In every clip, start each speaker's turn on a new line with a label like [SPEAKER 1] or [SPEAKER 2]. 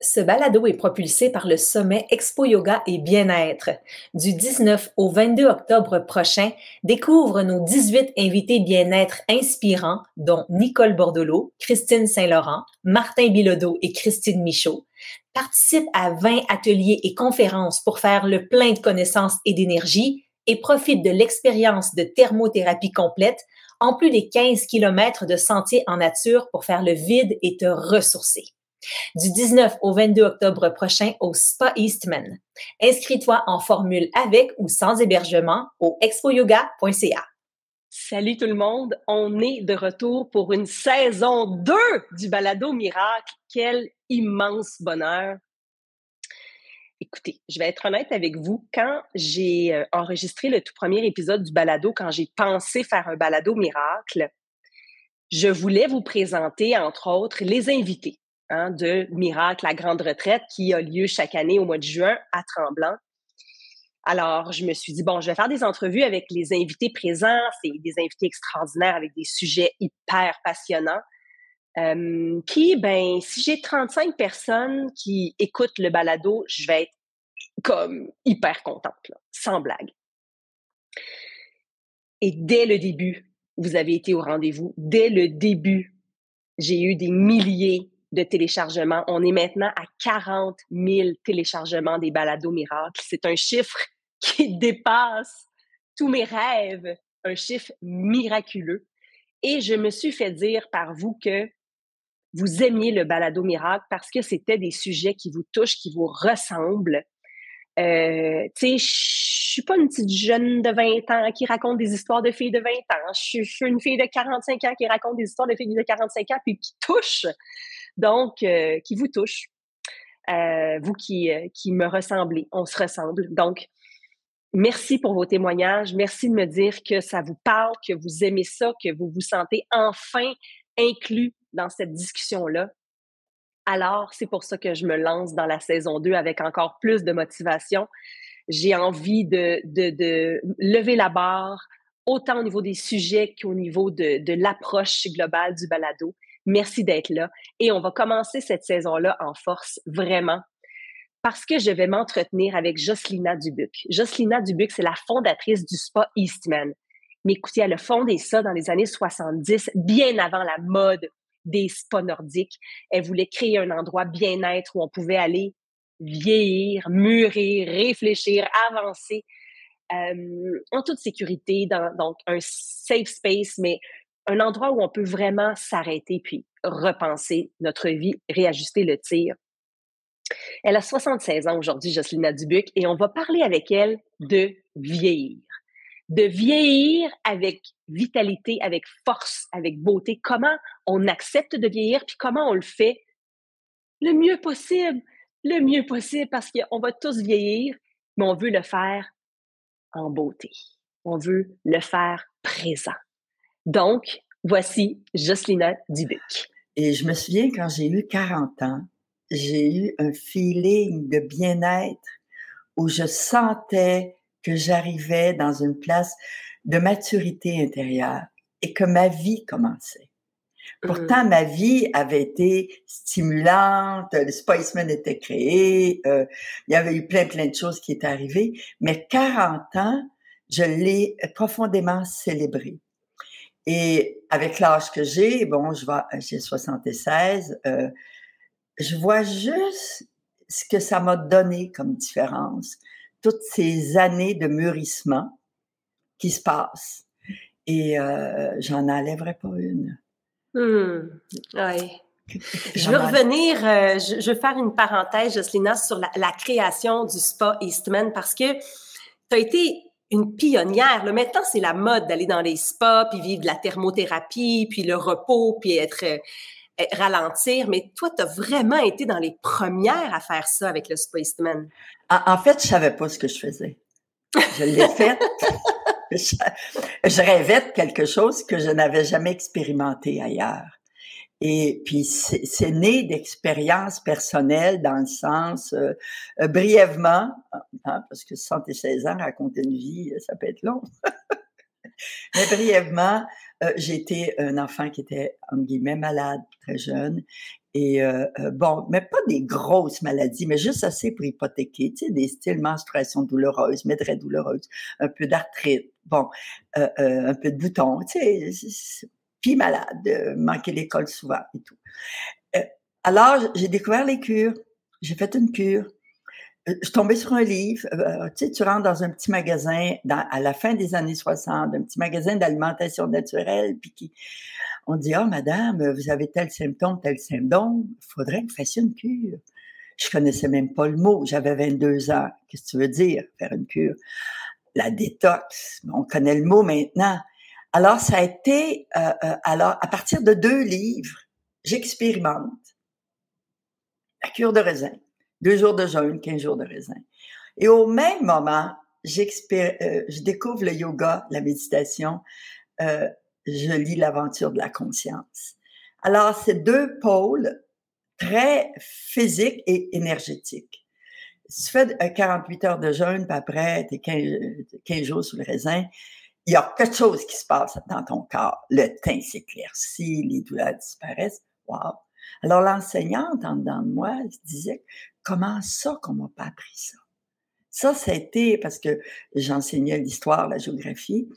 [SPEAKER 1] Ce balado est propulsé par le sommet Expo Yoga et Bien-être. Du 19 au 22 octobre prochain, découvre nos 18 invités bien-être inspirants, dont Nicole Bordelot, Christine Saint-Laurent, Martin Bilodeau et Christine Michaud. Participe à 20 ateliers et conférences pour faire le plein de connaissances et d'énergie et profite de l'expérience de thermothérapie complète, en plus des 15 km de sentiers en nature pour faire le vide et te ressourcer du 19 au 22 octobre prochain au Spa Eastman. Inscris-toi en formule avec ou sans hébergement au expoyoga.ca.
[SPEAKER 2] Salut tout le monde, on est de retour pour une saison 2 du Balado Miracle. Quel immense bonheur. Écoutez, je vais être honnête avec vous. Quand j'ai euh, enregistré le tout premier épisode du Balado, quand j'ai pensé faire un Balado Miracle, je voulais vous présenter, entre autres, les invités Hein, de Miracle, la grande retraite qui a lieu chaque année au mois de juin à Tremblant. Alors, je me suis dit, bon, je vais faire des entrevues avec les invités présents. C'est des invités extraordinaires avec des sujets hyper passionnants. Euh, puis, ben, si j'ai 35 personnes qui écoutent le balado, je vais être comme hyper contente, sans blague. Et dès le début, vous avez été au rendez-vous. Dès le début, j'ai eu des milliers de téléchargements. On est maintenant à 40 000 téléchargements des balados miracles. C'est un chiffre qui dépasse tous mes rêves, un chiffre miraculeux. Et je me suis fait dire par vous que vous aimiez le balado miracle parce que c'était des sujets qui vous touchent, qui vous ressemblent. Euh, tu sais, je suis pas une petite jeune de 20 ans qui raconte des histoires de filles de 20 ans. Je suis une fille de 45 ans qui raconte des histoires de filles de 45 ans puis qui touche donc euh, qui vous touche. Euh, vous qui, euh, qui me ressemblez, on se ressemble. Donc, merci pour vos témoignages. Merci de me dire que ça vous parle, que vous aimez ça, que vous vous sentez enfin inclus dans cette discussion-là. Alors, c'est pour ça que je me lance dans la saison 2 avec encore plus de motivation. J'ai envie de, de, lever la barre, autant au niveau des sujets qu'au niveau de, de l'approche globale du balado. Merci d'être là. Et on va commencer cette saison-là en force, vraiment, parce que je vais m'entretenir avec Jocelina Dubuc. Jocelina Dubuc, c'est la fondatrice du spa Eastman. Mais écoutez, elle a fondé ça dans les années 70, bien avant la mode des spas nordiques. Elle voulait créer un endroit bien-être où on pouvait aller vieillir, mûrir, réfléchir, avancer euh, en toute sécurité, dans donc un safe space, mais un endroit où on peut vraiment s'arrêter puis repenser notre vie, réajuster le tir. Elle a 76 ans aujourd'hui, Jocelyne Dubuc, et on va parler avec elle de vieillir. De vieillir avec vitalité, avec force, avec beauté. Comment on accepte de vieillir, puis comment on le fait le mieux possible. Le mieux possible, parce qu'on va tous vieillir, mais on veut le faire en beauté. On veut le faire présent. Donc, voici Jocelyn Dubuc.
[SPEAKER 3] Et je me souviens quand j'ai eu 40 ans, j'ai eu un feeling de bien-être où je sentais que j'arrivais dans une place de maturité intérieure et que ma vie commençait. Pourtant, mmh. ma vie avait été stimulante, le Spiceman était créé, euh, il y avait eu plein, plein de choses qui étaient arrivées, mais 40 ans, je l'ai profondément célébré. Et avec l'âge que j'ai, bon, je vois, j'ai 76, euh, je vois juste ce que ça m'a donné comme différence, toutes ces années de mûrissement qui se passent. Et euh, j'en enlèverai pas une.
[SPEAKER 2] Mmh, oui. Je veux revenir, euh, je, je, veux faire une parenthèse, Jocelyn, sur la, la, création du spa Eastman parce que tu as été une pionnière. Là. Maintenant, c'est la mode d'aller dans les spas, puis vivre de la thermothérapie, puis le repos, puis être, euh, ralentir. Mais toi, tu as vraiment été dans les premières à faire ça avec le Spaceman.
[SPEAKER 3] En, en fait, je savais pas ce que je faisais. Je l'ai fait. je, je rêvais de quelque chose que je n'avais jamais expérimenté ailleurs. Et puis c'est né d'expériences personnelles dans le sens euh, euh, brièvement, hein, parce que 76 ans raconter une vie, ça peut être long. Mais brièvement, euh, été un enfant qui était, en guillemets, malade, très jeune. Et euh, euh, bon, mais pas des grosses maladies, mais juste assez pour hypothéquer, tu sais, des styles menstruation douloureuse, mais très douloureuse, un peu d'arthrite, bon, un peu de boutons, tu sais, puis malade, manquer l'école souvent et tout. alors, j'ai découvert les cures. J'ai fait une cure. Euh, je suis tombée sur un livre. Euh, tu rentres dans un petit magasin à la fin des années 60, un petit magasin d'alimentation naturelle, puis qui, on dit, oh, madame, vous avez tel symptôme, tel symptôme, il faudrait que vous fassiez une cure. Je connaissais même pas le mot. J'avais 22 ans. Qu'est-ce que tu veux dire, faire une cure? La détox. On connaît le mot maintenant. Alors, ça a été, euh, alors, à partir de deux livres, j'expérimente la cure de raisin deux jours de jeûne, 15 jours de raisin. Et au même moment, euh, je découvre le yoga, la méditation, euh, je lis l'aventure de la conscience. Alors, c'est deux pôles très physiques et énergétiques. Tu fais 48 heures de jeûne, puis après, tu 15, 15 jours sous le raisin, il y a quelque chose qui se passe dans ton corps. Le teint s'éclaircit, les douleurs disparaissent. Wow! Alors, l'enseignante en dedans de moi disait, comment ça qu'on m'a pas appris ça? Ça, été parce que j'enseignais l'histoire, la géographie,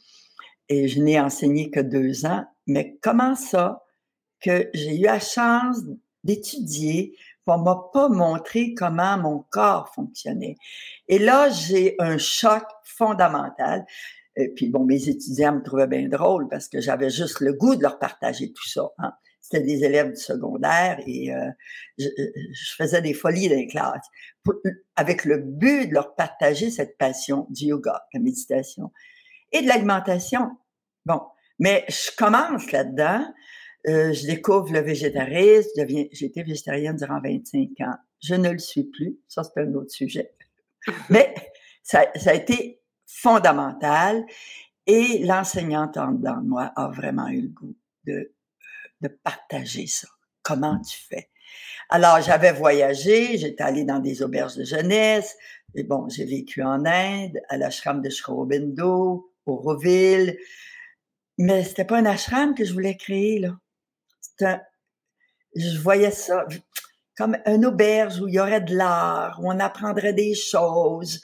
[SPEAKER 3] et je n'ai enseigné que deux ans, mais comment ça que j'ai eu la chance d'étudier, on m'a pas montré comment mon corps fonctionnait? Et là, j'ai un choc fondamental. Et puis bon, mes étudiants me trouvaient bien drôle parce que j'avais juste le goût de leur partager tout ça. Hein c'était des élèves du secondaire et euh, je, faisais des folies dans les classes avec le but de leur partager cette passion du yoga, la méditation et de l'alimentation. Bon, mais je commence là-dedans, euh, je découvre le végétarisme, j'ai été végétarienne durant 25 ans. Je ne le suis plus, ça c'est un autre sujet. Mais ça, ça a été fondamental et l'enseignante en dedans de moi a vraiment eu le goût de de partager ça. Comment tu fais? Alors, j'avais voyagé, j'étais allée dans des auberges de jeunesse, et bon, j'ai vécu en Inde, à l'ashram de Shrobindo, au Roville, mais c'était pas un ashram que je voulais créer, là. Un, je voyais ça comme une auberge où il y aurait de l'art, où on apprendrait des choses.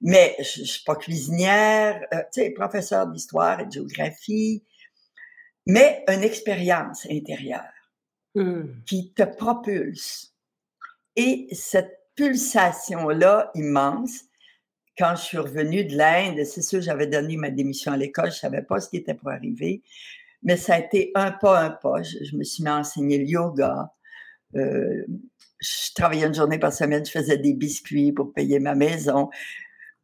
[SPEAKER 3] Mais je, je suis pas cuisinière, euh, tu sais, professeur d'histoire et de géographie mais une expérience intérieure hmm. qui te propulse. Et cette pulsation-là immense, quand je suis revenue de l'Inde, c'est sûr, j'avais donné ma démission à l'école, je savais pas ce qui était pour arriver, mais ça a été un pas, un pas. Je, me suis mis à enseigner le yoga. Euh, je travaillais une journée par semaine, je faisais des biscuits pour payer ma maison.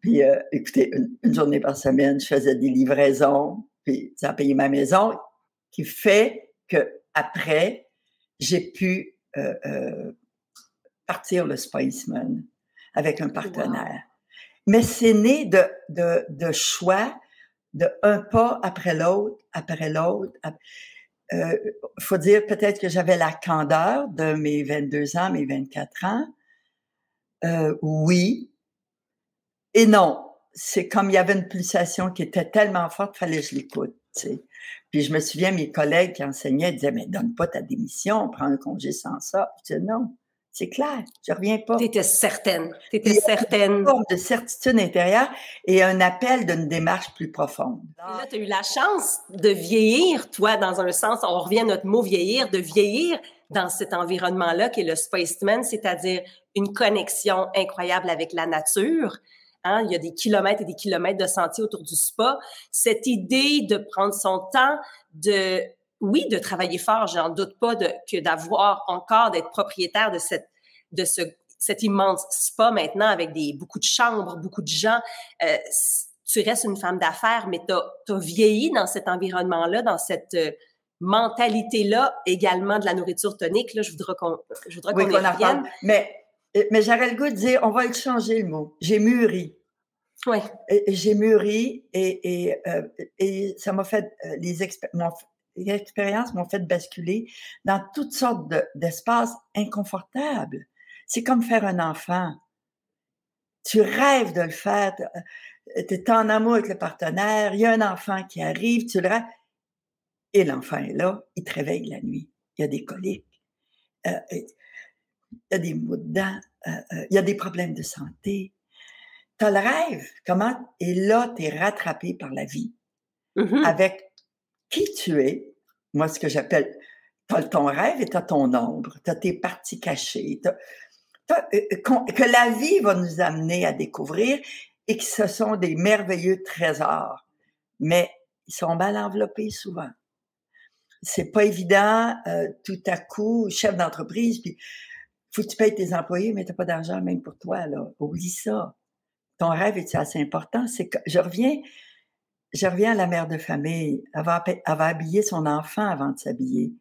[SPEAKER 3] Puis, euh, écoutez, une, journée par semaine, je faisais des livraisons, puis ça a payé ma maison qui fait que après j'ai pu euh, euh, partir le Spaceman avec un partenaire. Mais c'est né de, de, de, choix, de un pas après l'autre, après l'autre. Il euh, faut dire peut-être que j'avais la candeur de mes 22 ans, mes 24 ans. Euh, oui et non. C'est comme il y avait une pulsation qui était tellement forte, fallait que je l'écoute. Puis je me souviens, mes collègues qui enseignaient disaient, mais donne pas ta démission, prends un congé sans ça. Je disais, non, c'est clair, je reviens pas.
[SPEAKER 2] Tu étais certaine. Tu étais certaine.
[SPEAKER 3] Une forme de certitude intérieure et un appel d'une démarche plus profonde.
[SPEAKER 2] Et là, tu as eu la chance de vieillir, toi, dans un sens, on revient à notre mot vieillir, de vieillir dans cet environnement-là qui est le Spaceman, c'est-à-dire une connexion incroyable avec la nature, Hein, il y a des kilomètres et des kilomètres de sentiers autour du spa. Cette idée de prendre son temps, de oui, de travailler fort, j'en doute pas, de, que d'avoir encore d'être propriétaire de cette de ce cet immense spa maintenant avec des beaucoup de chambres, beaucoup de gens. Euh, tu restes une femme d'affaires, mais tu as, vieilli dans cet environnement-là, dans cette euh, mentalité-là, également de la nourriture tonique. Là, je voudrais qu'on je voudrais qu'on revienne.
[SPEAKER 3] Mais mais j'aurais le goût de dire, on va le changer le mot. J'ai mûri.
[SPEAKER 2] Oui.
[SPEAKER 3] J'ai mûri et, et, euh, et ça m'a fait, euh, les, les expériences m'ont fait basculer dans toutes sortes d'espaces inconfortables. C'est comme faire un enfant. Tu rêves de le faire. tu es en amour avec le partenaire, il y a un enfant qui arrive, tu le et l'enfant est là, il te réveille la nuit. Il y a des coliques, euh, il y a des maux de dents, euh, euh, il y a des problèmes de santé. Tu as le rêve, comment? Et là, tu es rattrapé par la vie mmh avec qui tu es. Moi, ce que j'appelle, tu as ton rêve et tu as ton ombre, tu as tes parties cachées, que la vie va nous amener à découvrir et que ce sont des merveilleux trésors. Mais ils sont mal enveloppés souvent c'est pas évident euh, tout à coup, chef d'entreprise, puis faut que tu payes tes employés, mais t'as pas d'argent même pour toi, là. Oublie ça. Ton rêve est assez important? C'est que je reviens, je reviens à la mère de famille. Elle va, habiller son enfant avant de s'habiller.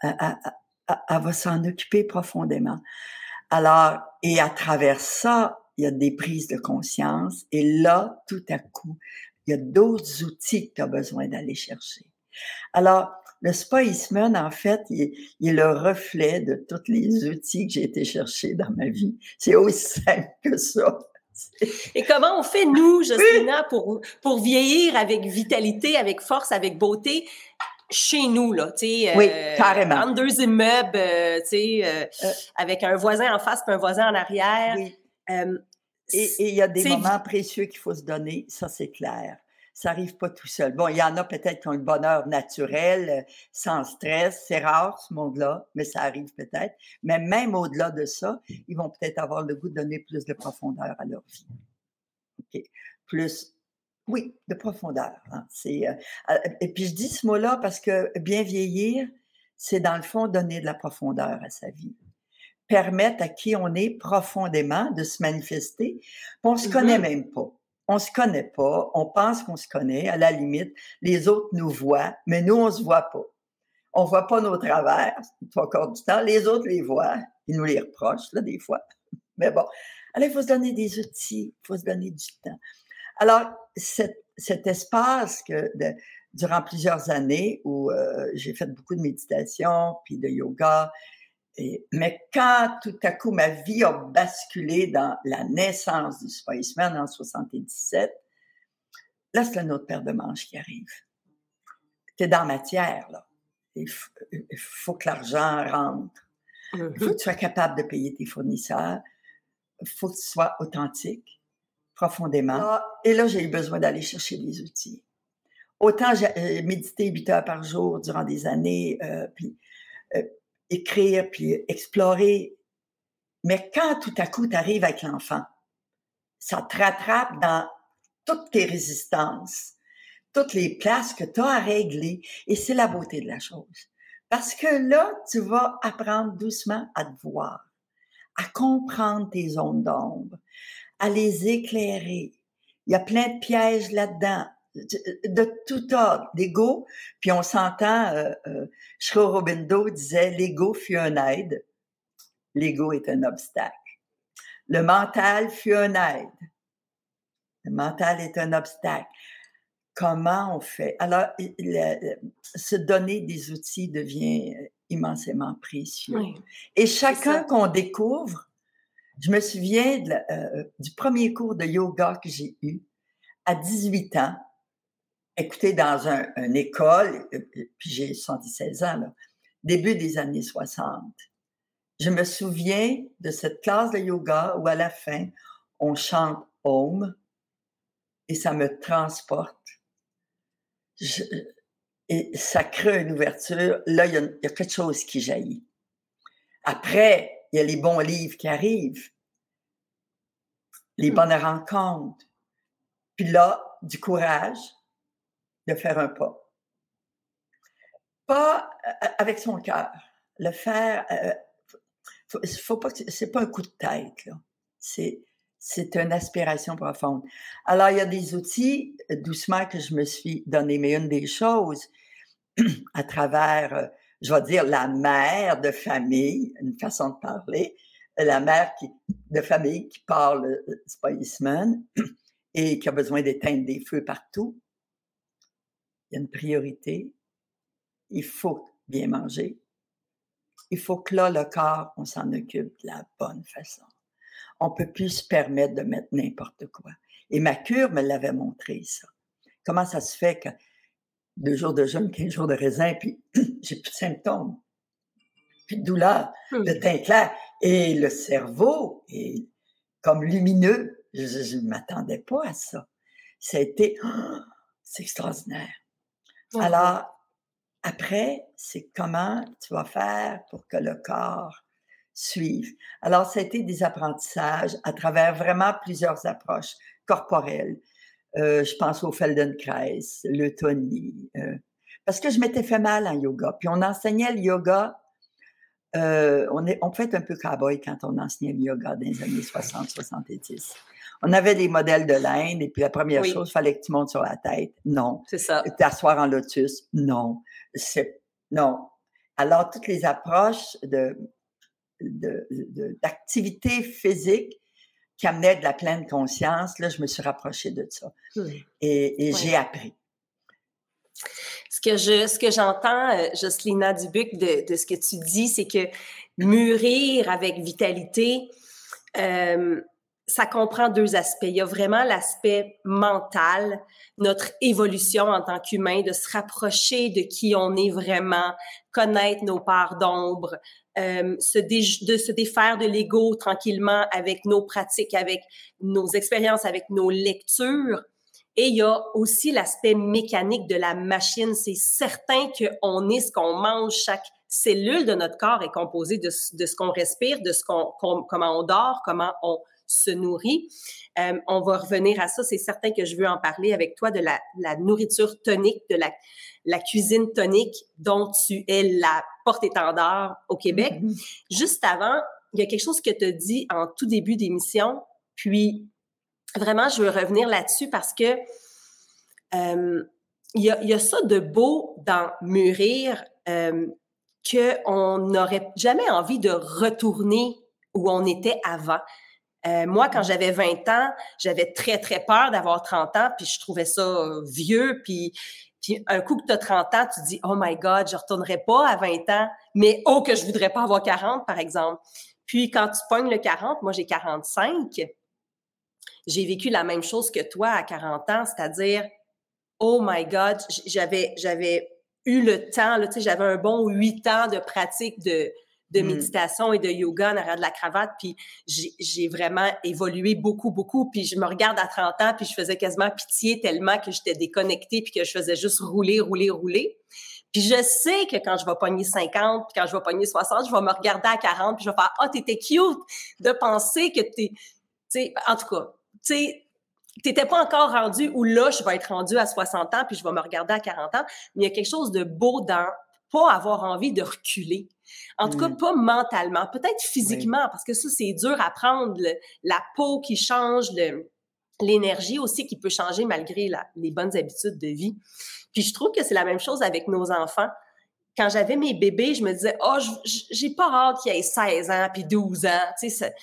[SPEAKER 3] Elle, elle, va s'en occuper profondément. Alors, et à travers ça, il y a des prises de conscience. Et là, tout à coup, il y a d'autres outils que tu as besoin d'aller chercher. Alors, le Spa en fait, il est, le reflet de tous les outils que j'ai été chercher dans ma vie. C'est aussi simple que ça.
[SPEAKER 2] Et comment on fait, nous, Justina, pour, pour vieillir avec vitalité, avec force, avec beauté? chez nous, là, tu sais.
[SPEAKER 3] Oui, euh, carrément.
[SPEAKER 2] Entre deux immeubles, euh, tu sais, euh, avec un voisin en face et un voisin en arrière. Oui.
[SPEAKER 3] et il y a des moments précieux qu'il faut se donner, ça c'est clair ça n'arrive pas tout seul. Bon, il y en a peut-être qui ont le bonheur naturel, euh, sans stress. C'est rare, ce monde-là, mais ça arrive peut-être. Mais même au-delà de ça, ils vont peut-être avoir le goût de donner plus de profondeur à leur vie. OK. Plus, oui, de profondeur. Hein. C'est, euh, euh, et puis, je dis ce mot-là parce que bien vieillir, c'est dans le fond donner de la profondeur à sa vie permettre à qui on est profondément de se manifester. On se connaît mm-hmm. même pas on se connaît pas, on pense qu'on se connaît, à la limite, les autres nous voient, mais nous, on se voit pas. On voit pas nos travers, trois quarts du temps, les autres les voient, ils nous les reprochent, là, des fois. Mais bon, alors, il faut se donner des outils, il faut se donner du temps. Alors, cet, espace que durant plusieurs années où euh, j'ai fait beaucoup de méditation, puis de yoga, mais quand tout à coup ma vie a basculé dans la naissance du Spiceman en 77, là, c'est un autre paire de manches qui arrive. Tu es dans matière, là. Il faut, que l'argent rentre. Il faut que tu sois capable de payer tes fournisseurs. Il faut que tu sois authentique, profondément. Ah, et là, j'ai eu besoin d'aller chercher des outils. Autant j'ai médité 8 heures par jour durant des années, euh, puis euh, écrire, puis explorer. Mais quand tout à coup tu arrives avec l'enfant, ça te rattrape dans toutes tes résistances, toutes les places que tu as à régler, et c'est la beauté de la chose. Parce que là, tu vas apprendre doucement à te voir, à comprendre tes zones d'ombre, à les éclairer. Il y a plein de pièges là-dedans de tout ordre, l'ego. Puis on s'entend, euh, euh, disait, l'ego fut un aide, l'ego est un obstacle. Le mental fut un aide. Le mental est un obstacle. Comment on fait? Alors, se donner des outils devient immensément précieux. Et chacun qu'on découvre, je me souviens euh, du premier cours de yoga que j'ai eu à 18 ans écoutez, dans un, une école, euh, puis j'ai 76 ans, là, début des années 60, je me souviens de cette classe de yoga où à la fin, on chante Om et ça me transporte. et ça crée une ouverture. Là, il y, a, il y, a, quelque chose qui jaillit. Après, il y a les bons livres qui arrivent, les mmh. bonnes rencontres. Puis là, du courage, de faire un pas. Pas euh, avec son cœur. Le faire, euh, faut, pas c'est pas un coup de tête. C'est, c'est une aspiration profonde. Alors, il y a des outils, euh, doucement, que je me suis donné, mais une des choses, à travers, je vais dire, la mère de famille, une façon de parler, la mère qui, de famille qui parle Spiceman et qui a besoin d'éteindre des feux partout, il y a une priorité. Il faut bien manger. Il faut que là, le corps, on s'en occupe de la bonne façon. On peut plus se permettre de mettre n'importe quoi. Et ma cure me l'avait montré, ça. Comment ça se fait que deux jours de jeûne, quinze jours de raisin, puis j'ai plus de symptômes, plus de douleur, le teint clair, et le cerveau est comme lumineux. Je ne m'attendais pas à ça. Ça a été, c'est extraordinaire. Alors, après, c'est comment tu vas faire pour que le corps suive. Alors, ça a été des apprentissages à travers vraiment plusieurs approches corporelles. Euh, je pense au Feldenkrais, le Tony, euh, parce que je m'étais fait mal en yoga. Puis on enseignait le yoga. Euh, on, est, on peut être un peu cowboy quand on enseignait le yoga dans les années 60-70. On avait des modèles de l'Inde et puis la première chose, il fallait que tu montes sur la tête. Non.
[SPEAKER 2] C'est ça.
[SPEAKER 3] T'asseoir en lotus. Non. C'est, non. Alors, toutes les approches de, d'activité physique qui amenaient de la pleine conscience, là, je me suis rapprochée de ça. Et, j'ai appris.
[SPEAKER 2] Que je, ce que j'entends, euh, Jocelyn Dubuc, de, de, ce que tu dis, c'est que mûrir avec vitalité, euh, ça comprend deux aspects. Il y a vraiment l'aspect mental, notre évolution en tant qu'humain, de se rapprocher de qui on est vraiment, connaître nos parts d'ombre, euh, de se défaire de l'ego tranquillement avec nos pratiques, avec nos expériences, avec nos lectures. Et il y a aussi l'aspect mécanique de la machine. C'est certain qu'on est ce qu'on mange. Chaque cellule de notre corps est composée de, de ce qu'on respire, de ce qu'on, comment on dort, comment on se nourrit. Euh, on va revenir à ça. C'est certain que je veux en parler avec toi de la, la nourriture tonique, de la, la, cuisine tonique dont tu es la porte-étendard au Québec. Mm-hmm. Juste avant, il y a quelque chose que tu as dit en tout début d'émission, puis vraiment, je veux revenir là-dessus parce que euh, il, y a, y a, ça de beau dans mûrir euh, qu'on n'aurait jamais envie de retourner où on était avant. Euh, moi, quand j'avais 20 ans, j'avais très, très peur d'avoir 30 ans, puis je trouvais ça euh, vieux, puis, puis un coup que tu as 30 ans, tu dis « Oh my God, je retournerai pas à 20 ans, mais oh que je voudrais pas avoir 40, par exemple. » Puis quand tu pognes le 40, moi j'ai 45, j'ai vécu la même chose que toi à 40 ans, c'est-à-dire « Oh my God, j'avais j'avais eu le temps, là, tu sais, j'avais un bon 8 ans de pratique de de mmh. méditation et de yoga en arrière de la cravate. Puis j'ai vraiment évolué beaucoup, beaucoup. Puis je me regarde à 30 ans, puis je faisais quasiment pitié tellement que j'étais déconnectée, puis que je faisais juste rouler, rouler, rouler. Puis je sais que quand je vais pogner 50, puis quand je vais pogner 60, je vais me regarder à 40, puis je vais faire « Ah, oh, t'étais cute de penser que t'es... » sais, en tout cas, tu sais, t'étais pas encore rendu où là, je vais être rendu à 60 ans, puis je vais me regarder à 40 ans. Mais il y a quelque chose de beau dans pas avoir envie de reculer. En tout cas, mmh. pas mentalement, peut-être physiquement, parce que ça, c'est dur à prendre. la peau qui change, l'énergie aussi qui peut changer malgré les bonnes habitudes de vie. Puis je trouve que c'est la même chose avec nos enfants. Quand j'avais mes bébés, je me disais, oh, j'ai pas hâte qu'ils aient 16 ans puis 12 ans. Tu sais,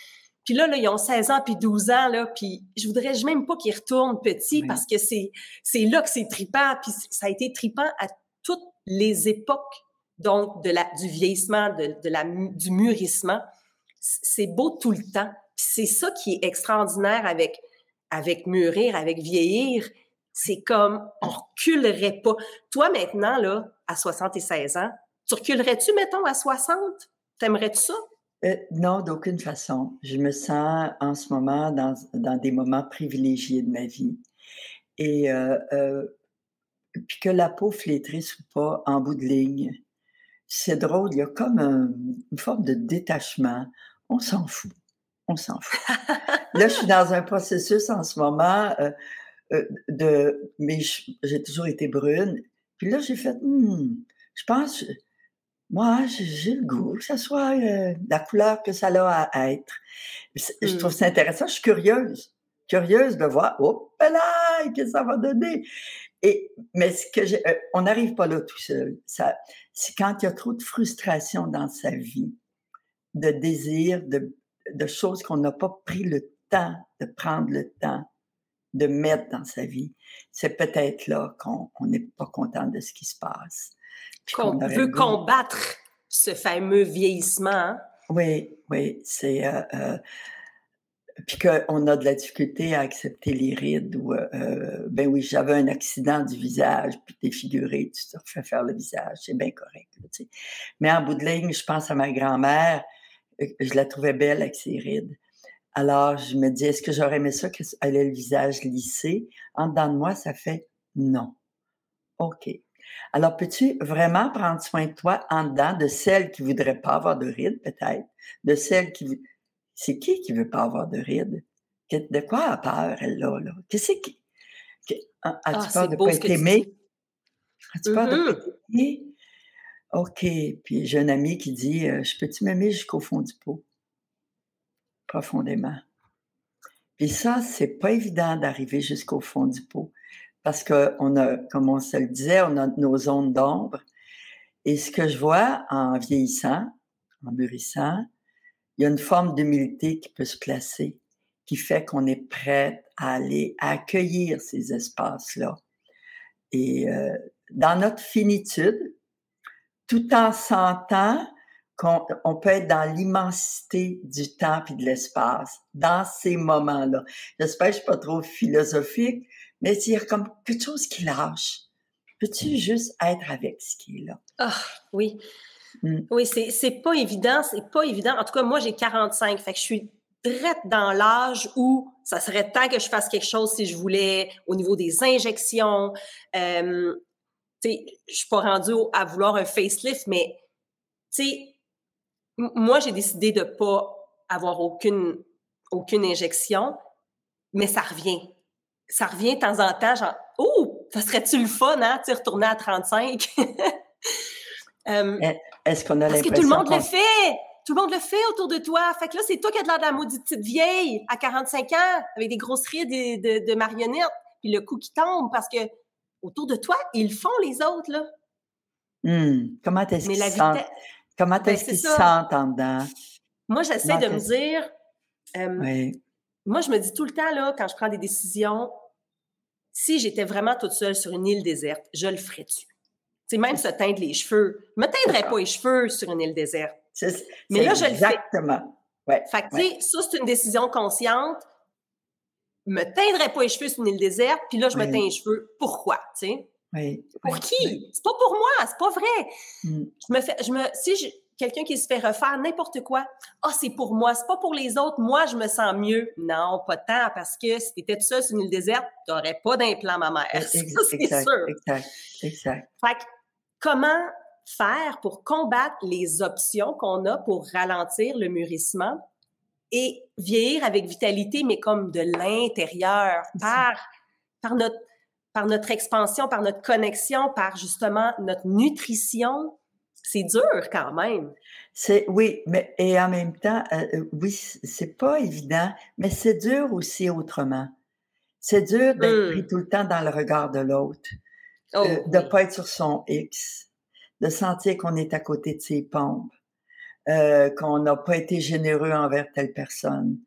[SPEAKER 2] puis là, là, ils ont 16 ans puis 12 ans, là, puis je voudrais même pas qu'ils retournent petits parce que c'est, c'est là que c'est tripant, puis ça a été tripant à toutes les époques donc de la, du vieillissement, de, de la, du mûrissement, c'est beau tout le temps. C'est ça qui est extraordinaire avec, avec mûrir, avec vieillir. C'est comme, on reculerait pas. Toi, maintenant, là, à 76 ans, tu reculerais-tu, mettons, à 60? T'aimerais-tu ça?
[SPEAKER 3] Euh, non, d'aucune façon. Je me sens en ce moment dans, dans des moments privilégiés de ma vie. Et euh, euh, puis que la peau flétrisse ou pas, en bout de ligne, c'est drôle, il y a comme une forme de détachement. On s'en fout. On s'en fout. Là, je suis dans un processus en ce moment de. Mais j'ai toujours été brune. Puis là, j'ai fait. Hmm, je pense. Moi, j'ai le goût que ça soit euh, la couleur que ça a à être. Je trouve mmh. ça intéressant. Je suis curieuse. Curieuse de voir. Oh, là, qu'est-ce que ça va donner? Et, mais ce que j'ai, on n'arrive pas là tout seul. Ça, c'est quand il y a trop de frustration dans sa vie, de désir, de, de choses qu'on n'a pas pris le temps de prendre le temps de mettre dans sa vie. C'est peut-être là qu'on n'est pas content de ce qui se passe.
[SPEAKER 2] Qu'on veut combattre ce fameux vieillissement. Hein?
[SPEAKER 3] Oui, oui, c'est... Euh, euh, puis qu'on a de la difficulté à accepter les rides ou euh, ben oui, j'avais un accident du visage, puis défiguré, tu te refais faire le visage, c'est bien correct. Mais en bout de ligne, je pense à ma grand-mère, euh, je la trouvais belle avec ses rides. Alors, je me dis, est-ce que j'aurais aimé ça qu'elle ait le visage lissé? En dedans de moi, ça fait non. OK. Alors, peux-tu vraiment prendre soin de toi en dedans, de celle qui voudrait pas avoir de rides, peut-être, de celle qui c'est qui qui veut pas avoir de rides? De quoi a peur, elle, là? Qu'est-ce qui. As-tu ah, peur de ne pas être aimée? As-tu peur de ne pas être aimée? OK. Puis j'ai un ami qui dit euh, Je peux-tu m'aimer jusqu'au fond du pot? Profondément. Puis ça, c'est pas évident d'arriver jusqu'au fond du pot. Parce qu'on a, comme on se le disait, on a nos zones d'ombre. Et ce que je vois en vieillissant, en mûrissant, il y a une forme d'humilité qui peut se placer, qui fait qu'on est prêt à aller accueillir ces espaces-là. Et euh, dans notre finitude, tout en sentant qu'on peut être dans l'immensité du temps et de l'espace, dans ces moments-là. J'espère que je suis pas trop philosophique, mais il y a comme quelque chose qui lâche. Peux-tu juste être avec ce qui est là?
[SPEAKER 2] Ah, oui. Mm. Oui, c'est pas évident, c'est pas évident. En tout cas, moi, j'ai 45, fait que je suis direct dans l'âge où ça serait temps que je fasse quelque chose si je voulais au niveau des injections. Euh, tu sais, je suis pas rendue à vouloir un facelift, mais tu sais, moi, j'ai décidé de pas avoir aucune, aucune injection, mais ça revient. Ça revient de temps en temps, genre, oh, ça serait-tu le fun, hein, tu retourner à 35?
[SPEAKER 3] euh, est-ce qu'on a
[SPEAKER 2] Parce que tout le monde le fait! Tout le monde le fait autour de toi. Fait que là, c'est toi qui as de l'air de la maudite petite vieille à 45 ans, avec des grosses rides de, de, marionnettes, puis le coup qui tombe parce que autour de toi, ils font les autres, là.
[SPEAKER 3] Mmh. Comment est-ce qu'ils se sentent? Comment ben, est-ce qu'ils se sentent en dedans?
[SPEAKER 2] Moi, j'essaie de me dire... Euh, moi, je me dis tout le temps, là, quand je prends des décisions, si j'étais vraiment toute seule sur une île déserte, je le ferais-tu? C'est même se teindre les cheveux. Je me teindrais pas les cheveux sur une île déserte. Mais là, je le fais.
[SPEAKER 3] Exactement. Ouais,
[SPEAKER 2] fait que, tu sais, ça, c'est une décision consciente. Je me teindrais pas les cheveux sur une île déserte, puis là, je me teins les cheveux. Pourquoi, tu sais?
[SPEAKER 3] Oui.
[SPEAKER 2] Pour qui? C'est pas pour moi, c'est pas vrai. Mm. Je me fais, je me, si je, quelqu'un qui se fait refaire n'importe quoi, ah, oh, c'est pour moi, c'est pas pour les autres, moi, je me sens mieux. Non, pas tant, parce que si tu étais tout seul sur une île déserte, tu n'aurais pas d'implant mammaire. Ça, c'est sûr.
[SPEAKER 3] Exact, exact.
[SPEAKER 2] Fait que, comment faire pour combattre les options qu'on a pour ralentir le mûrissement et vieillir avec vitalité, mais comme de l'intérieur, par, par, notre, par notre expansion, par notre connexion, par justement notre nutrition. C'est dur quand même.
[SPEAKER 3] C'est oui, mais et en même temps, euh, euh, oui, c'est pas évident, mais c'est dur aussi autrement. C'est dur d'être pris mmh. tout le temps dans le regard de l'autre. Oh, de ne pas être sur son X, de sentir qu'on est à côté de ses pompes, euh, qu'on n'a pas été généreux envers telle personne.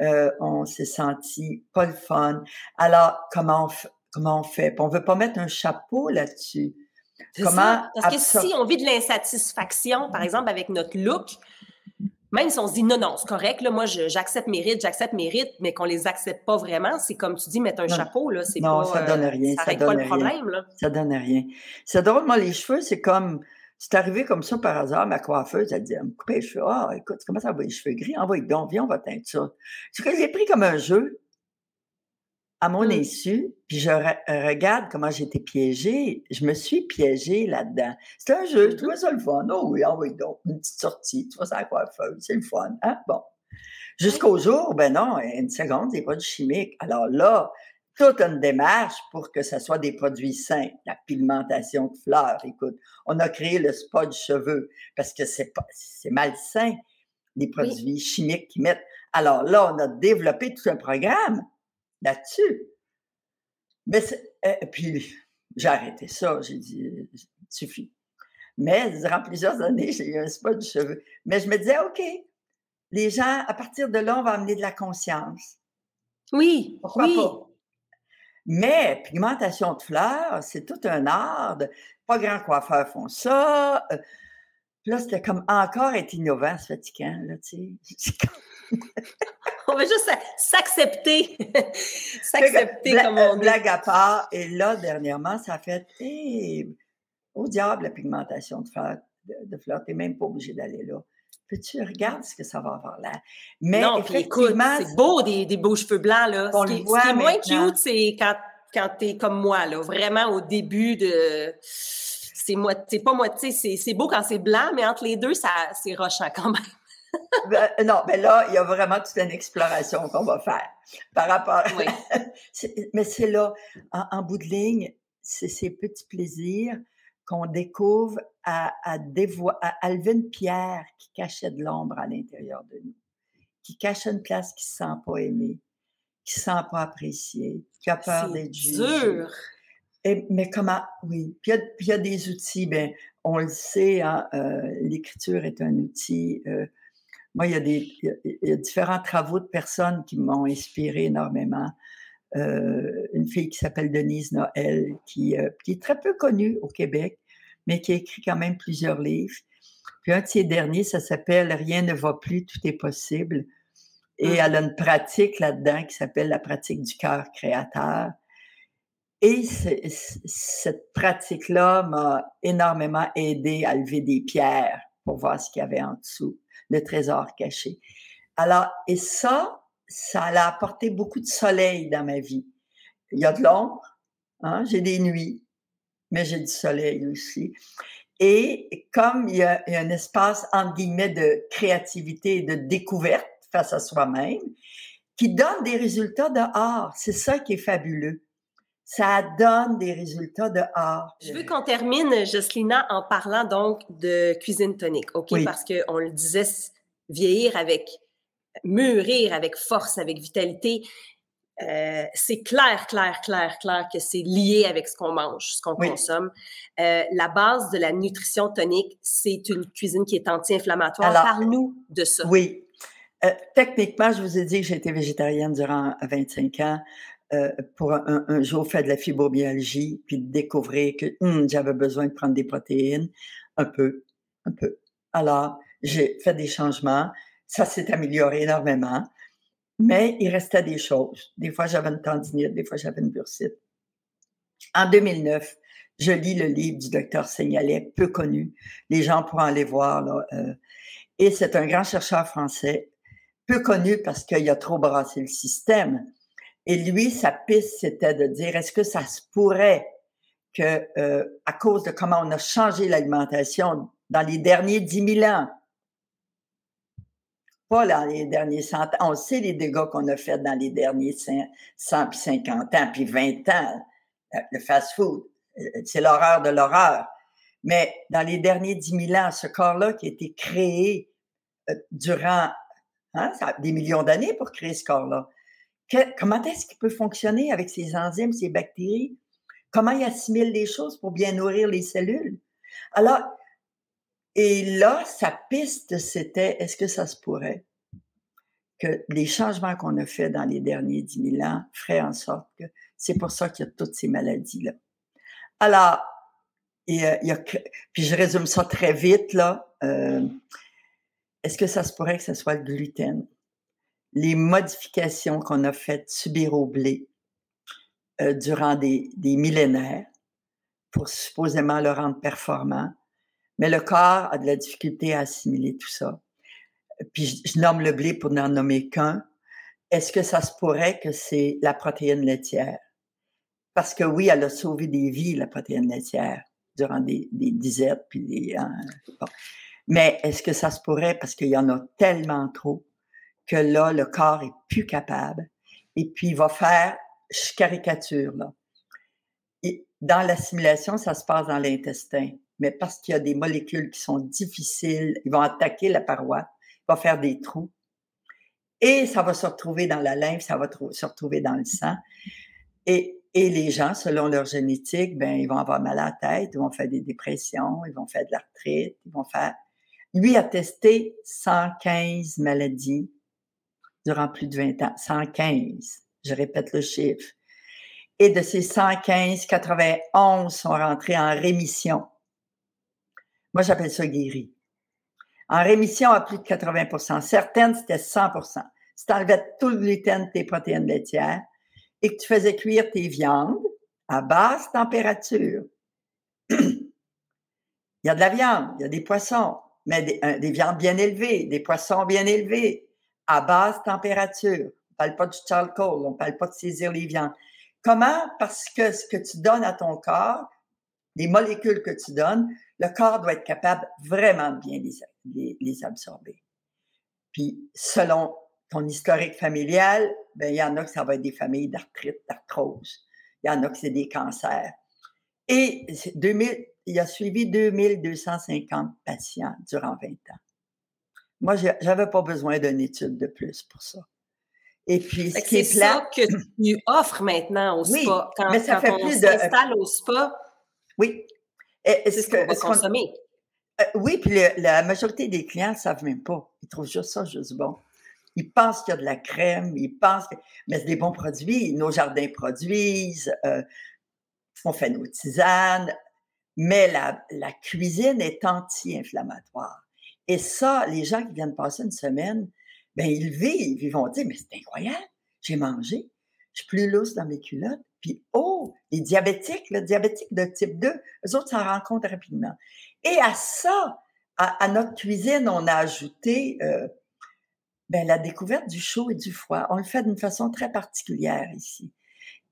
[SPEAKER 3] Euh, on s'est senti pas le fun. Alors, comment on, comment on fait? on veut pas mettre un chapeau là-dessus.
[SPEAKER 2] Comment Parce que si on vit de l'insatisfaction, par exemple, avec notre look, même si on se dit non, non, c'est correct, là, moi, j'accepte mes rides, j'accepte mes rides, mais qu'on les accepte pas vraiment, c'est comme tu dis, mettre un chapeau, là, c'est pas...
[SPEAKER 3] Non, ça donne rien, ça, donne pas le problème, là. Ça donne rien. C'est drôle, moi, les cheveux, c'est comme... C'est arrivé comme ça par hasard, ma coiffeuse, elle dit, me couper les cheveux. Ah, écoute, comment ça va les cheveux gris? Envoie donc, viens, on va teindre ça. C'est que j'ai pris comme un jeu à mon mmh. insu, puis je regarde comment j'ai été piégée. Je me suis piégée là-dedans. C'est un jeu, je trouvais ça le fun. Oh oui, envoie donc, une petite sortie, tu vois ça à coiffeuse, c'est le fun. Hein? Bon. Jusqu'au jour, ben non, une seconde, des produits chimiques. Alors là, toute une démarche pour que ce soit des produits sains. La pigmentation de fleurs, écoute, on a créé le spa du cheveu parce que c'est pas, c'est malsain, les produits chimiques qui mettent. Alors là, on a développé tout un programme là-dessus. Mais et eh, puis, j'ai arrêté ça. J'ai dit, suffit. Mais durant plusieurs années, j'ai eu un spot de cheveux. Mais je me disais, OK, les gens, à partir de là, on va amener de la conscience.
[SPEAKER 2] Oui. Pourquoi pas?
[SPEAKER 3] Mais pigmentation de fleurs, c'est tout un art. pas grands coiffeurs font ça. Euh, là, c'était comme encore être innovant, c'est fatigant, là, tu sais.
[SPEAKER 2] on va juste s'accepter. s'accepter comme on
[SPEAKER 3] dit. Blague à part. Et là, dernièrement, ça a fait, au diable la pigmentation de fleurs, de, fleurs. T'es même pas obligé d'aller là. Peux-tu regarder ce que ça va avoir là?
[SPEAKER 2] Mais non, effectivement, c'est beau des, des, beaux cheveux blancs, là. Ce qui, ce qui, est moins cute, c'est quand, quand t'es comme moi, là. Vraiment au début de c'est moi, c'est pas moitié, c'est beau quand c'est blanc, mais entre les deux, ça, c'est rochant quand même.
[SPEAKER 3] Ben, non, mais là, il y a vraiment toute une exploration qu'on va faire par rapport. Oui. mais c'est là, en, bout de ligne, c'est ces petits plaisirs qu'on découvre à, à, à, lever une pierre qui cachait de l'ombre à l'intérieur de nous, qui cache une place qui se sent pas aimée, qui se sent pas appréciée, qui a peur d'être jugée. dur mais comment, oui. Puis il y, a des outils, ben, on le sait, hein, euh, l'écriture est un outil. Euh, moi, il y, a des, il y, a différents travaux de personnes qui m'ont inspiré énormément. Euh, une fille qui s'appelle Denise Noël, qui, qui, est très peu connue au Québec, mais qui a écrit quand même plusieurs livres. Puis un de ses derniers, ça s'appelle Rien ne va plus, tout est possible. Et mmh. elle a une pratique là-dedans qui s'appelle la pratique du cœur créateur. Et cette pratique-là m'a énormément aidé à lever des pierres pour voir ce qu'il y avait en dessous, le trésor caché. Alors, et ça, ça a apporté beaucoup de soleil dans ma vie. Il y a de l'ombre, hein, j'ai des nuits, mais j'ai du soleil aussi. Et comme il y, a, un espace, entre guillemets, de créativité et de découverte face à soi-même, qui donne des résultats dehors. C'est ça qui est fabuleux ça donne des résultats de art.
[SPEAKER 2] Je veux qu'on termine, Jocelina, en parlant donc de cuisine tonique, OK? Parce qu'on le disait, vieillir avec, mûrir avec force, avec vitalité. Euh, c'est clair, clair, clair, clair que c'est lié avec ce qu'on mange, ce qu'on consomme. Euh, la base de la nutrition tonique, c'est une cuisine qui est anti-inflammatoire. Parle-nous de ça.
[SPEAKER 3] Oui. Euh, techniquement, je vous ai dit que j'ai été végétarienne durant 25 ans. Euh, pour un, jour faire de la fibromyalgie, puis découvrir que hum, j'avais besoin de prendre des protéines, un peu, un peu. Alors, j'ai fait des changements, ça s'est amélioré énormément, mais il restait des choses. Des fois, j'avais une tendinite, des fois, j'avais une bursite. En 2009, je lis le livre du docteur Seignalet, peu connu. Les gens pourront aller voir. Là, euh, et c'est un grand chercheur français, peu connu parce qu'il a trop brassé le système. Et lui, sa piste, c'était de dire, est-ce que ça se pourrait que, euh, à cause de comment on a changé l'alimentation dans les derniers 10 000 ans, pas dans les derniers 100 ans, on sait les dégâts qu'on a fait dans les derniers 100 puis 50 ans, puis 20 ans, euh, le fast-food, euh, c'est l'horreur de l'horreur. Mais dans les derniers 10 000 ans, ce corps-là qui a été créé durant hein, des millions d'années pour créer ce corps-là, comment est-ce qu'il peut fonctionner avec ces enzymes, ces bactéries? Comment il assimile les choses pour bien nourrir les cellules? Alors, et là, sa piste, c'était est-ce que ça se pourrait que les changements qu'on a faits dans les derniers 10 000 ans feraient en sorte que c'est pour ça qu'il y a toutes ces maladies-là? Alors, et, puis je résume ça très vite, là. Euh, est-ce que ça se pourrait que ce soit le gluten? Les modifications qu'on a faites subir au blé euh, durant des, millénaires pour supposément le rendre performant. Mais le corps a de la difficulté à assimiler tout ça. Puis je, nomme le blé pour n'en nommer qu'un. Est-ce que ça se pourrait que c'est la protéine laitière? Parce que oui, elle a sauvé des vies, la protéine laitière, durant des, des disettes, puis des... Hein, Mais est-ce que ça se pourrait? Parce qu'il y en a tellement trop que là, le corps est plus capable. Et puis, il va faire, je caricature, là. Dans l'assimilation, ça se passe dans l'intestin. Mais parce qu'il y a des molécules qui sont difficiles, ils vont attaquer la paroi, il va faire des trous. Et ça va se retrouver dans la lymphe, ça va se retrouver dans le sang. Et, et les gens, selon leur génétique, ben, ils vont avoir mal à la tête, ils vont faire des dépressions, ils vont faire de l'arthrite, ils vont faire... Lui a testé 115 maladies durant plus de 20 ans. 115, je répète le chiffre. Et de ces 115, 91 sont rentrés en rémission. Moi, j'appelle ça guéri. En rémission à plus de 80% Certaines, c'était 100% si tu enlevais tout le gluten de tes protéines laitières et que tu faisais cuire tes viandes à basse température. il y a de la viande, il y a des poissons, mais des, euh, des, viandes bien élevées, des poissons bien élevés, à basse température. On parle pas du charcoal, on parle pas de saisir les viandes. Comment? Parce que ce que tu donnes à ton corps, les molécules que tu donnes, le corps doit être capable vraiment de bien les, les, absorber. Puis, selon ton historique familial, ben, il y en a que ça va être des familles d'arthrite, d'arthrose. Il y en a que c'est des cancers. Et 2000, il a suivi 2250 patients durant 20 ans. Moi, j'avais pas besoin d'une étude de plus pour ça.
[SPEAKER 2] Et puis, ce qui est, ça que tu offres maintenant au spa. Quand, mais ça fait on s'installe au spa,
[SPEAKER 3] oui.
[SPEAKER 2] C'est ce qu'on va consommer.
[SPEAKER 3] Euh, oui, puis la majorité des clients ne savent même pas. Ils trouvent juste ça juste bon. Ils pensent qu'il y a de la crème, ils pensent que... Mais c'est des bons produits. Nos jardins produisent, euh, on fait nos tisanes, mais la, la cuisine est anti-inflammatoire. Et ça, les gens qui viennent passer une semaine, ben ils vivent, ils vont dire, mais c'est incroyable, j'ai mangé, je suis plus lousse dans mes culottes, puis oh, les diabétiques, le diabétique de type 2, eux autres s'en rendent compte rapidement. Et à ça, à, notre cuisine, on a ajouté euh, ben, la découverte du chaud et du froid. On le fait d'une façon très particulière ici.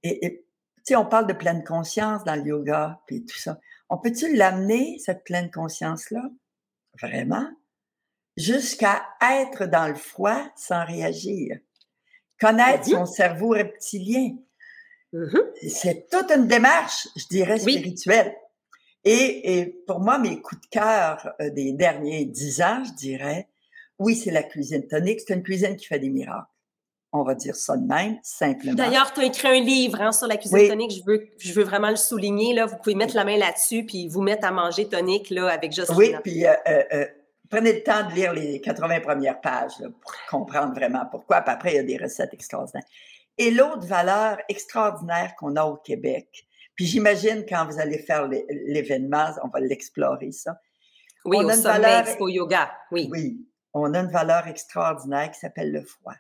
[SPEAKER 3] Et, tu sais, on parle de pleine conscience dans le yoga, puis tout ça. On peut-tu l'amener, cette pleine conscience-là? Vraiment? Jusqu'à être dans le froid sans réagir. Connaître son cerveau reptilien. Mm-hmm. C'est toute une démarche, je dirais, spirituelle. Et, et, pour moi, mes coups de cœur euh, des derniers dix ans, je dirais, oui, c'est la cuisine tonique. C'est une cuisine qui fait des miracles. On va dire ça de même, simplement.
[SPEAKER 2] D'ailleurs, tu as écrit un livre hein, sur la cuisine tonique. Je veux, je veux vraiment le souligner. Là. Vous pouvez mettre la main là-dessus puis vous mettre à manger tonique là, avec Jocelyne.
[SPEAKER 3] Oui, puis euh, euh, prenez le temps de lire les 80 premières pages pour comprendre vraiment pourquoi. Puis après, il y a des recettes extraordinaires. Et l'autre valeur extraordinaire qu'on a au Québec, puis j'imagine quand vous allez faire l'événement, on va l'explorer ça.
[SPEAKER 2] Oui, on au a une valeur, Expo Yoga, oui.
[SPEAKER 3] Oui, on a une valeur extraordinaire qui s'appelle le froid.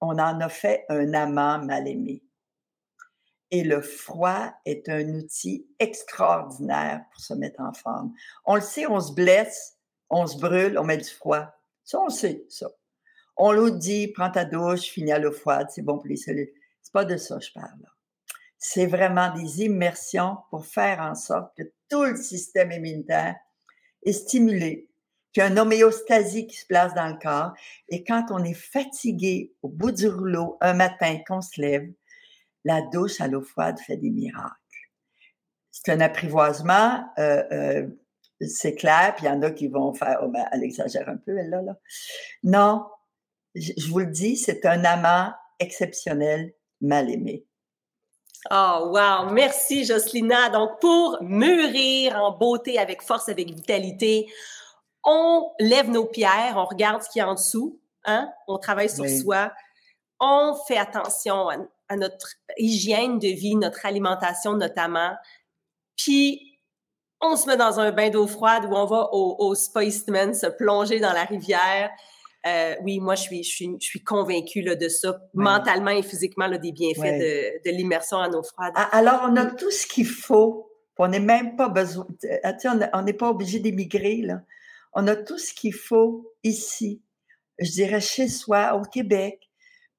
[SPEAKER 3] On en a fait un amant mal aimé. Et le froid est un outil extraordinaire pour se mettre en forme. On le sait, on se blesse, on se brûle, on met du froid. Ça, on sait, ça. On l'autre dit, prends ta douche, finis à l'eau froide, c'est bon pour les cellules. C'est pas de ça que je parle. C'est vraiment des immersions pour faire en sorte que tout le système immunitaire est stimulé, qu'il y a une homéostasie qui se place dans le corps. Et quand on est fatigué au bout du rouleau un matin qu'on se lève, la douche à l'eau froide fait des miracles. C'est un apprivoisement, euh, euh, c'est clair, puis il y en a qui vont faire, oh, ben, elle exagère un peu, elle là, là. Non, je vous le dis, c'est un amant exceptionnel, mal aimé.
[SPEAKER 2] Oh, wow! Merci, Jocelina. Donc, pour mûrir en beauté, avec force, avec vitalité, on lève nos pierres, on regarde ce qu'il y a en dessous, hein? on travaille sur soi, on fait attention à, notre hygiène de vie, notre alimentation notamment, puis on se met dans un bain d'eau froide où on va au, au Spa se plonger dans la rivière, euh, oui, moi, je suis, je suis, je suis convaincue là, de ça, mentalement et physiquement, là, des bienfaits de, de l'immersion en eau froide.
[SPEAKER 3] Alors, on a tout ce qu'il faut. On n'est même pas besoin, ah, on n'est pas obligé d'émigrer, là. On a tout ce qu'il faut ici, je dirais chez soi, au Québec,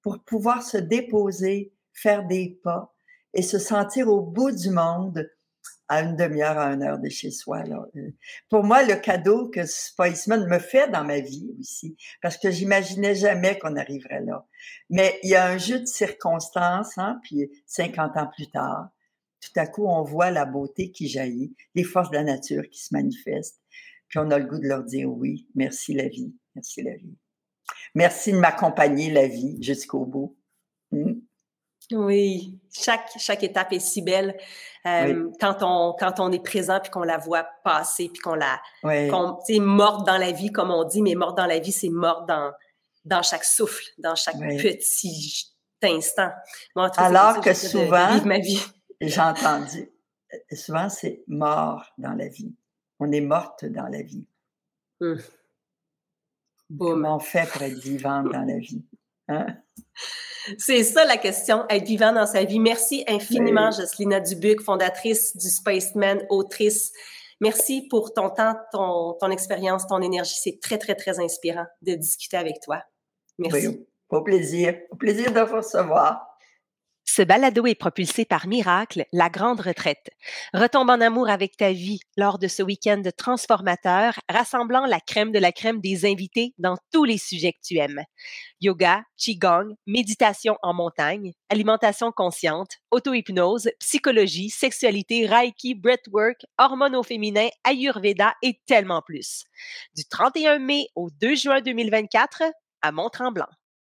[SPEAKER 3] pour pouvoir se déposer, faire des pas et se sentir au bout du monde à une demi-heure, à une heure de chez soi. Euh, pour moi, le cadeau que Spiceman me fait dans ma vie aussi, parce que j'imaginais jamais qu'on arriverait là. Mais il y a un jeu de circonstances, hein, puis 50 ans plus tard, tout à coup, on voit la beauté qui jaillit, les forces de la nature qui se manifestent, puis on a le goût de leur dire oui, merci la vie, merci la vie. Merci de m'accompagner la vie jusqu'au bout. Hmm.
[SPEAKER 2] Oui, chaque, chaque étape est si belle euh, quand, on, quand on est présent puis qu'on la voit passer puis qu'on la. Oui. Qu morte dans la vie, comme on dit, mais morte dans la vie, c'est morte dans, dans chaque souffle, dans chaque petit instant.
[SPEAKER 3] Alors que souvent, j'ai entendu, souvent c'est mort dans la vie. On est morte dans la vie. Hum. Comment on fait pour être vivante dans la vie? Hein?
[SPEAKER 2] C'est ça la question, être vivant dans sa vie. Merci infiniment, Jocelyn Dubuc, fondatrice du Spaceman, autrice. Merci pour ton temps, ton, ton expérience, ton énergie. C'est très, très, très inspirant de discuter avec toi. Merci.
[SPEAKER 3] au plaisir. Au plaisir de vous recevoir.
[SPEAKER 2] Ce balado est propulsé par Miracle, la grande retraite. Retombe en amour avec ta vie lors de ce week-end transformateur, rassemblant la crème de la crème des invités dans tous les sujets que tu aimes. Yoga, Qigong, méditation en montagne, alimentation consciente, auto-hypnose, psychologie, sexualité, Reiki, breathwork, hormones au féminin, Ayurveda et tellement plus. Du 31 mai au 2 juin 2024 à Mont-Tremblant.